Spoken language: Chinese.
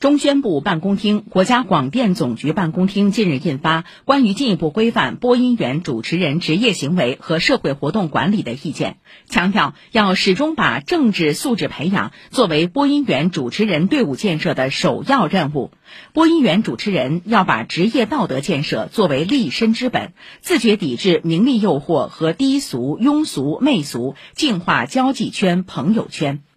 中宣部办公厅国家广电总局办公厅近日印发关于进一步规范播音员主持人职业行为和社会活动管理的意见强调要始终把政治素质培养作为播音员主持人队伍建设的首要任务。播音员主持人要把职业道德建设作为立身之本自觉抵制名利诱惑和低俗庸俗媚俗净化交际圈朋友圈。